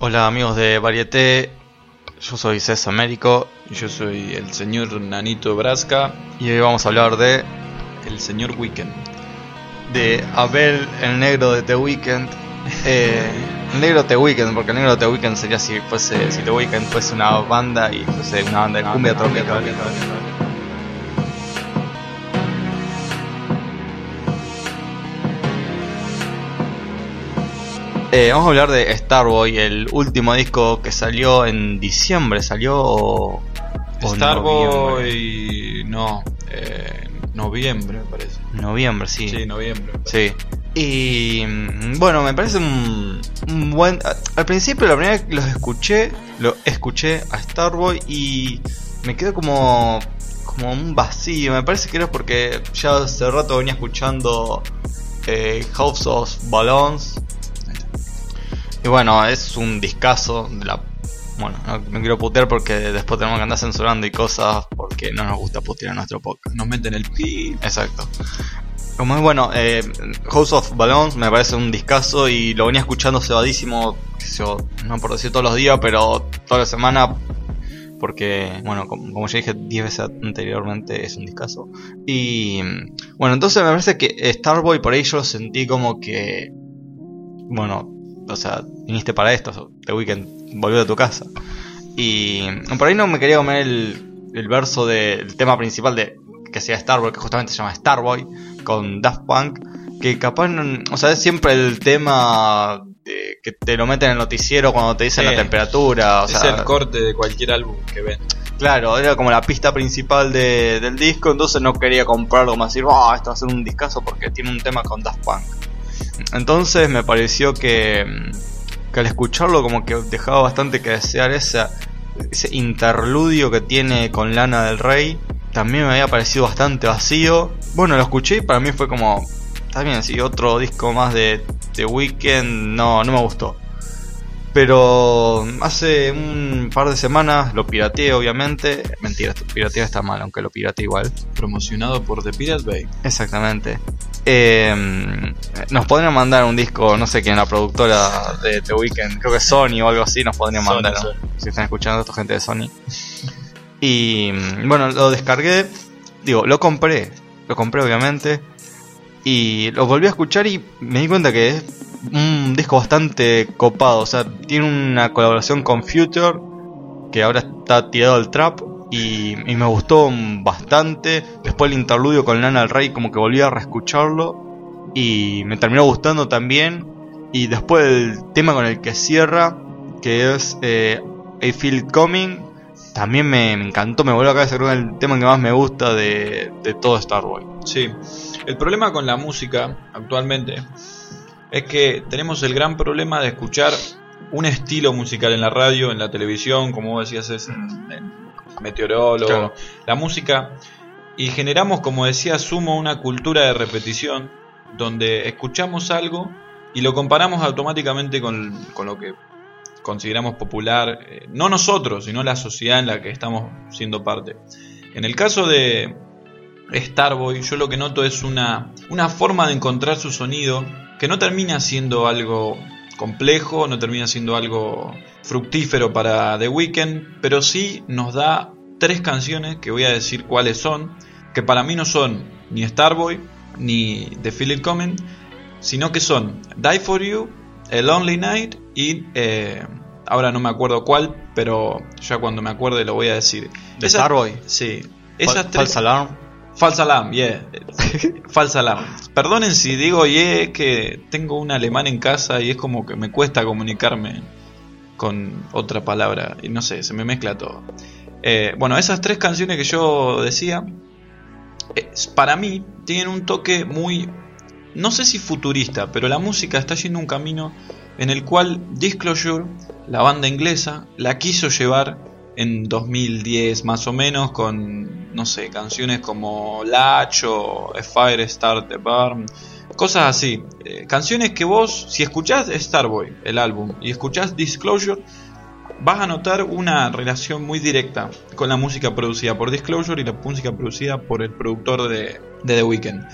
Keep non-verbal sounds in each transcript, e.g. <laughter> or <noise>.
Hola amigos de Varieté, yo soy César Américo Yo soy el señor Nanito Brasca, y hoy vamos a hablar de, el señor Weekend. de Abel el negro de The Weeknd. Eh, <laughs> el negro The Weeknd, porque el negro The Weeknd sería si fuese si The Weeknd fuese una banda y fuese una banda de cumbia tropical. Eh, vamos a hablar de Starboy, el último disco que salió en diciembre, salió o. Starboy, no, eh, noviembre me parece. Noviembre, sí. Sí, noviembre. Sí. Y mm, bueno, me parece un, un buen. Al principio, la primera vez que los escuché, lo escuché a Starboy y me quedó como. como un vacío. Me parece que era porque ya hace rato venía escuchando eh, House of Balloons. Y bueno, es un discazo de la. Bueno, no, no quiero putear porque después tenemos que andar censurando y cosas porque no nos gusta putear en nuestro podcast. Nos meten el pi. Exacto. Como es bueno, eh, House of Balloons me parece un discazo y lo venía escuchando cebadísimo, no por decir todos los días, pero toda la semana, porque, bueno, como, como ya dije 10 veces anteriormente, es un discazo. Y bueno, entonces me parece que Starboy por ahí yo lo sentí como que, bueno, o sea, viniste para esto, The Weekend volvió a tu casa. Y por ahí no me quería comer el, el verso del tema principal de que sea Starboy, que justamente se llama Starboy, con Daft Punk, que capaz, no- o sea, es siempre el tema de- que te lo meten en el noticiero cuando te dicen Sí. la temperatura, o es sea, el corte de cualquier álbum que ven. claro, era como la pista principal de- del disco, entonces no quería comprarlo como decir, ah, esto va a ser un discazo porque tiene un tema con Daft Punk. Entonces me pareció que, mm, que al escucharlo como que dejaba bastante que desear ese interludio que tiene con Lana del Rey. También me había parecido bastante vacío. Bueno, lo escuché y para mí fue como, está bien, si otro disco más de The Weeknd, no, no me gustó. Pero hace un par de semanas lo pirateé, obviamente. Mentira, piratear está mal, aunque lo pirateé igual. Promocionado por The Pirate Bay. Exactamente. Eh, nos podrían mandar un disco, no sé quién, la productora de The Weeknd, creo que Sony o algo así, nos podrían Sony, mandar. Sony. Si están escuchando esto, gente de Sony. Y bueno, lo descargué, digo, lo compré, lo compré obviamente. Y lo volví a escuchar y me di cuenta que es un disco bastante copado. O sea, tiene una colaboración con Future, que ahora está tirado al trap. Y, me gustó bastante. Después el interludio con Lana del Rey, como que volví a reescucharlo. Y me terminó gustando también. Y después el tema con el que cierra, que es eh, I Feel Coming, también me, encantó. Me volvió a cabeza, creo el tema que más me gusta de, de todo Starboy. Sí. El problema con la música actualmente es que tenemos el gran problema de escuchar un estilo musical en la radio, en la televisión, como vos decías, es Meteorólogo, Claro. la música, y generamos, como decía Sumo, una cultura de repetición, donde escuchamos algo y lo comparamos automáticamente con, con lo que consideramos popular, eh, no nosotros, sino la sociedad en la que estamos siendo parte. En el caso de Starboy, yo lo que noto es una, una forma de encontrar su sonido que no termina siendo algo complejo, no termina siendo algo fructífero para The Weeknd, pero sí nos da tres canciones que voy a decir cuáles son, que para mí no son ni Starboy ni The Feel It Coming, sino que son Die For You, A Lonely Night y eh, ahora no me acuerdo cuál, pero ya cuando me acuerde lo voy a decir. ¿De Esa- Starboy? Sí. Fal- Esas tres, False Alarm. False alarm, yeah. <laughs> False alarm. Perdonen si digo yeah, que tengo un alemán en casa y es como que me cuesta comunicarme con otra palabra. Y no sé, se me mezcla todo. Eh, bueno, esas tres canciones que yo decía, eh, para mí tienen un toque muy, no sé si futurista, pero la música está yendo un camino en el cual Disclosure, la banda inglesa, la quiso llevar en 2010 más o menos con, no sé, canciones como Latch o A Fire Start the Burn, cosas así. Eh, canciones que vos, si escuchás Starboy, el álbum, y escuchás Disclosure, vas a notar una relación muy directa con la música producida por Disclosure y la música producida por el productor de, de The Weeknd.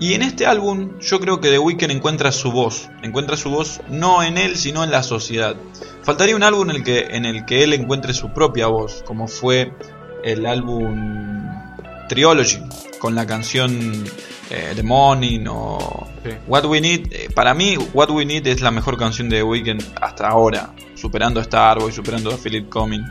Y en este álbum yo creo que The Weeknd encuentra su voz. Encuentra su voz no en él, sino en la sociedad. Faltaría un álbum en el que, en el que él encuentre su propia voz, como fue el álbum Triology, con la canción eh, The Morning o Sí. What We Need. Eh, para mí, What We Need es la mejor canción de The Weeknd hasta ahora, superando a Starboy, superando a Philip Coming.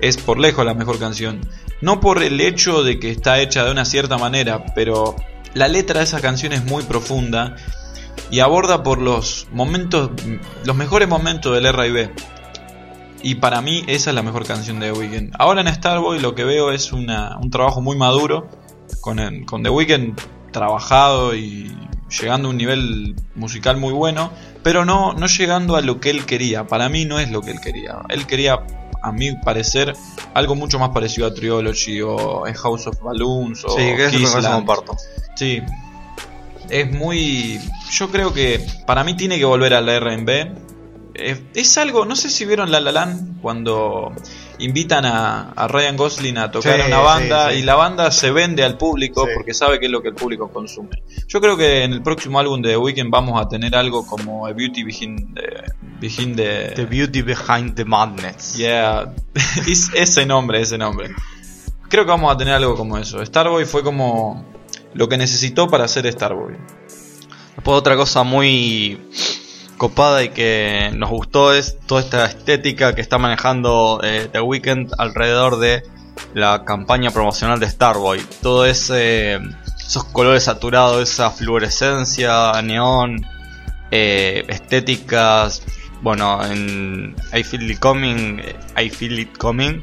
Es por lejos la mejor canción. No por el hecho de que está hecha de una cierta manera, pero la letra de esa canción es muy profunda y aborda por los momentos, los mejores momentos del R&B. Y para mí esa es la mejor canción de The Weeknd. Ahora en Starboy lo que veo es una- un trabajo muy maduro con, con The Weeknd trabajado y llegando a un nivel musical muy bueno, pero no, no llegando a lo que él quería. Para mí no es lo que él quería. Él quería, a mi parecer, algo mucho más parecido a Triology o a House of Balloons o Sí, que Kissland. comparto. Sí. Es muy. Yo creo que para mí tiene que volver al R&B. Eh, Es algo, no sé si vieron La La Land cuando invitan a, a Ryan Gosling a tocar Sí, a una banda sí, sí. y la banda se vende al público Sí. porque sabe que es lo que el público consume. Yo creo que en el próximo álbum de The Weeknd vamos a tener algo como A Beauty Begin the, Begin the- The beauty behind the madness. Yeah, <laughs> es- ese nombre, ese nombre. Creo que vamos a tener algo como eso. Starboy fue como lo que necesitó para ser Starboy. Después otra cosa muy copada y que nos gustó es toda esta estética que está manejando eh, The Weeknd alrededor de la campaña promocional de Starboy. Todo ese esos colores saturados, esa fluorescencia, neón, eh, estéticas. Bueno, en I Feel It Coming, eh, I Feel It Coming,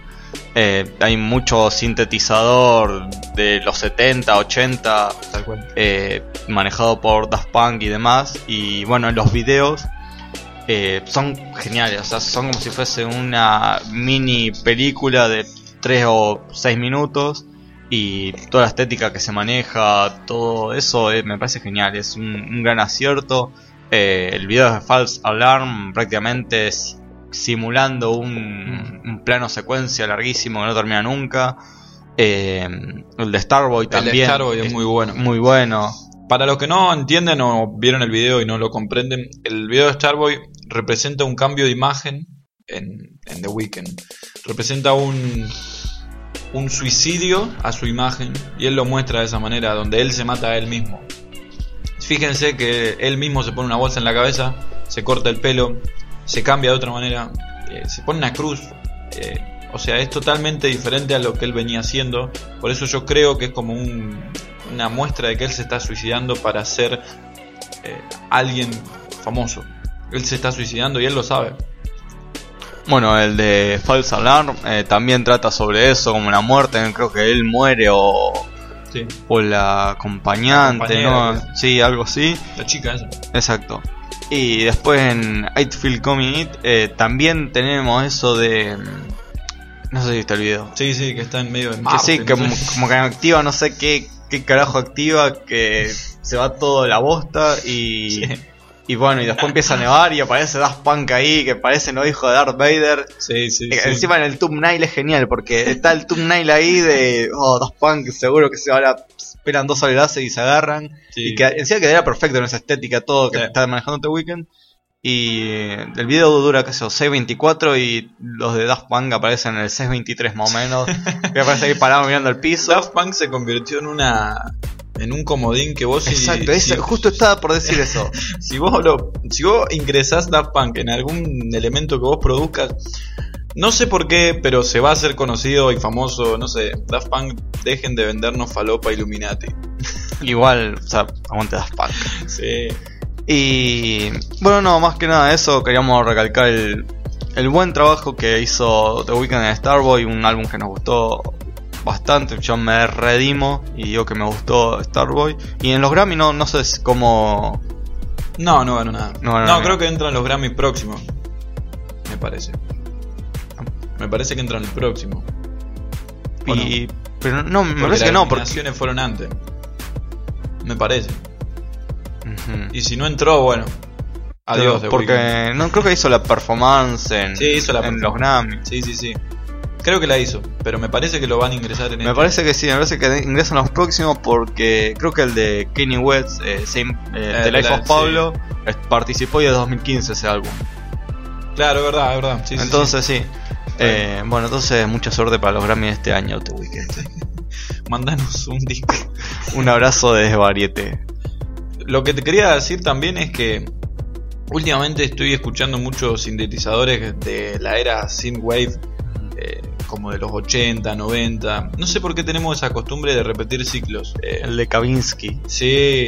eh, hay mucho sintetizador de los 70, 80, Tal cual. eh, manejado por Daft Punk y demás. Y bueno, en los videos eh, son geniales, o sea, son como si fuese una mini película de 3 o 6 minutos. Y toda la estética que se maneja, todo eso me parece genial, es un, un gran acierto. El video de False Alarm prácticamente es simulando un, un plano secuencia larguísimo que no termina nunca. Eh, el de Starboy El de también Starboy es muy bueno. muy bueno. Para los que no entienden o vieron el video y no lo comprenden, el video de Starboy representa un cambio de imagen en, en The Weeknd. Representa un, un suicidio a su imagen y él lo muestra de esa manera, donde él se mata a él mismo. Fíjense que él mismo se pone una bolsa en la cabeza, se corta el pelo, se cambia de otra manera, eh, se pone una cruz. eh, o sea, es totalmente diferente a lo que él venía haciendo. Por eso yo creo que es como un- una muestra de que él se está suicidando para ser eh, alguien famoso. Él se está suicidando y él lo sabe. Bueno, el de False Alarm eh, también trata sobre eso, como una muerte, creo que él muere o, Sí, o la acompañante, La ¿no? Sí, algo así, la chica esa. exacto. Y después en I Feel Coming It eh, también tenemos eso de... mm, No sé si viste el video. Sí, sí, que está en medio de Que Marte. sí, no como, que activa, no sé qué, qué carajo activa, que se va todo la bosta y... <laughs> Sí. Y bueno, y después empieza a nevar y aparece Daft Punk ahí, que parece no hijo de Darth Vader. Sí, sí, Eh, sí. Encima en el thumbnail es genial porque está el thumbnail ahí de oh, Daft Punk, seguro que se van a esperan dos enlaces y se agarran. Sí. Y que encima quedaría perfecto en esa estética, todo que Sí. está manejando este weekend. Y eh, el video dura, qué sé yo, 6.24 y los de Daft Punk aparecen en el 6.23 más o menos. <laughs> que aparece ahí parado mirando el piso. Daft Punk se convirtió en una en un comodín que vos si- Exacto, si, ese- justo estaba por decir eso. <laughs> si vos lo si vos ingresás Daft Punk en algún elemento que vos produzcas no sé por qué, pero se va a hacer conocido y famoso, no sé, Daft Punk dejen de vendernos falopa Illuminati. <laughs> Igual, o sea, aguante Daft Punk. Sí. Y bueno, no, más que nada eso, queríamos recalcar el, el buen trabajo que hizo The Weeknd en Starboy, un álbum que nos gustó bastante, yo me redimo y digo que me gustó Starboy. Y en los Grammy no, no sé cómo... No, no ganó nada. No No, ganó creo que entran los Grammy próximos. Me parece. Me parece que entran el próximo. ¿O Y, Pero no, me Porque parece las que no, porque... nominaciones fueron antes. Me parece. Y si no entró, bueno. Adiós. Pero porque no creo que hizo la performance en, Sí, hizo la en performance. los Grammy. Sí, sí, sí. Creo que la hizo, pero me parece que lo van a ingresar en Me este. parece que sí, me parece que ingresan los próximos porque creo que el de Kanye West, eh, Same, eh, The Eh, Life la- of Pablo, participó y es 2015 ese álbum. Claro, es verdad, es verdad. Sí, sí, sí. entonces sí. Eh, bueno, entonces mucha suerte para los Grammy de este año, The Weeknd. <laughs> Mandanos un disco. <laughs> Un abrazo desde Variete. Lo que te quería decir también es que últimamente estoy escuchando muchos sintetizadores de la era synthwave, eh, como de los 80, 90. No sé por qué tenemos esa costumbre de repetir ciclos. Eh, El de Kavinsky. sí,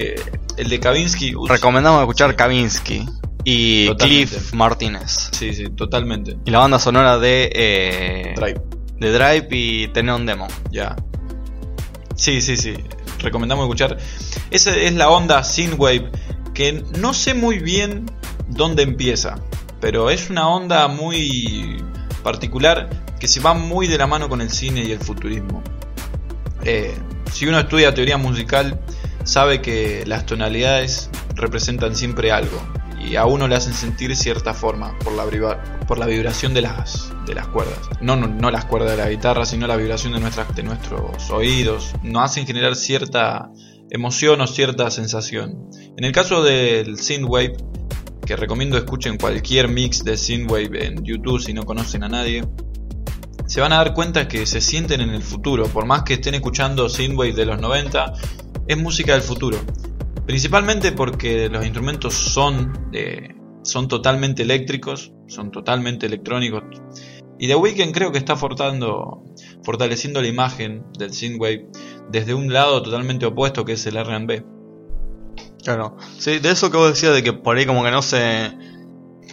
el de Kavinsky. uy, Recomendamos escuchar Sí. Kavinsky y Totalmente. Cliff Martínez. Sí, sí, totalmente. Y la banda sonora de, eh, Drive, de Drive y Teneon Demo. ya. Sí, sí, sí. Recomendamos escuchar. Esa es la onda synthwave que no sé muy bien dónde empieza, pero es una onda muy particular que se va muy de la mano con el cine y el futurismo. Eh, si uno estudia teoría musical, sabe que las tonalidades representan siempre algo y a uno le hacen sentir cierta forma por la, vibración de las, de las cuerdas. No, no, no las cuerdas de la guitarra, sino la vibración de, nuestras, de nuestros oídos. Nos hacen generar cierta emoción o cierta sensación. En el caso del synthwave, que recomiendo escuchen cualquier mix de synthwave en YouTube si no conocen a nadie, se van a dar cuenta que se sienten en el futuro, por más que estén escuchando synthwave de los 90, es música del futuro. Principalmente porque los instrumentos son, eh, son totalmente eléctricos, son totalmente electrónicos. Y The Weeknd creo que está fortando, fortaleciendo la imagen del synthwave desde un lado totalmente opuesto que es el R&B. Claro. Sí, de eso que vos decías de que por ahí como que no se...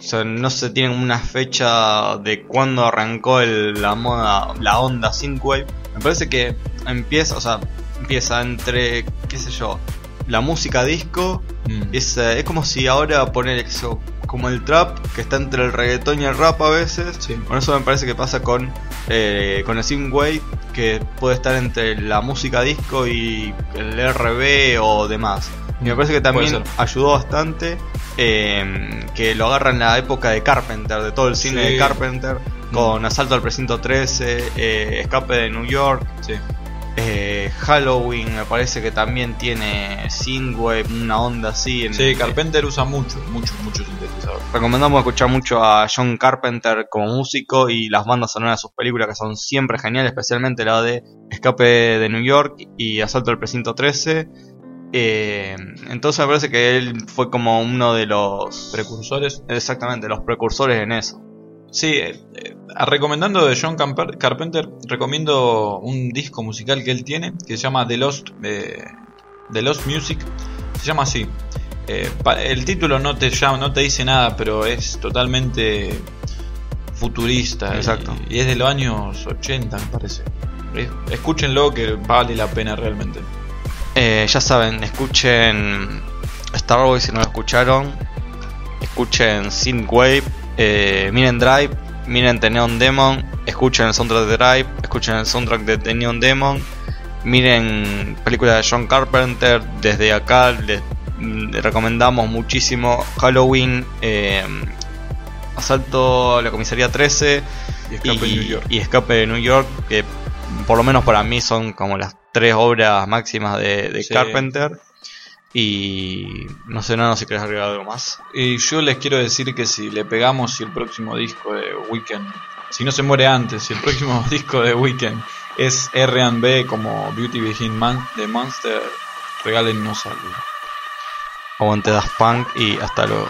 O sea, no se tiene una fecha de cuándo arrancó el- la moda, la onda synthwave. Me parece que empieza, o sea, empieza entre, qué sé yo, la música disco. Mm. Es, eh, es como si ahora poner eso, como el trap, que está entre el reggaetón y el rap a veces. Sí. Con eso me parece que pasa con, eh, con el synthwave, que puede estar entre la música disco y el RB o demás. Y me parece que también ayudó bastante eh, que lo agarra en la época de Carpenter, de todo el cine Sí. de Carpenter, con Asalto al Precinto 13, eh, Escape de New York, Sí. eh, Halloween, me parece que también tiene synthwave, una onda así. en- Sí, Carpenter usa mucho, mucho, mucho sintetizador. Recomendamos escuchar mucho a John Carpenter como músico y las bandas sonoras de sus películas que son siempre geniales, especialmente la de Escape de New York y Asalto al Precinto 13. Eh, entonces me parece que él fue como uno de los Precursores. exactamente los precursores en eso. Sí, eh, eh, recomendando de John Camper- Carpenter, recomiendo un disco musical que él tiene que se llama The Lost, eh, The Lost Music. Se llama así. Eh, pa- el título no te llama, no te dice nada, pero es totalmente futurista. y- Exacto. Y, es de los años 80, me parece. Es- Escúchenlo que vale la pena realmente. Eh, ya saben, escuchen Starboy si no lo escucharon. Escuchen Synthwave. Eh, miren Drive. Miren The Neon Demon. Escuchen el soundtrack de Drive. Escuchen el soundtrack de The Neon Demon. Miren películas de John Carpenter. Desde acá les, les recomendamos muchísimo Halloween. eh, Asalto a la comisaría 13 Y Escape y, New York. y Escape de New York, que por lo menos para mí son como las tres obras máximas de, de Sí. Carpenter. Y no sé, no, si querés agregar algo más. Y yo les quiero decir que si le pegamos si el próximo disco de Weekend, si no se muere antes, si el próximo <laughs> disco de Weekend es R&B como Beauty Begin Man de Monster, regálennos algo. Aguante Das Punk y hasta luego.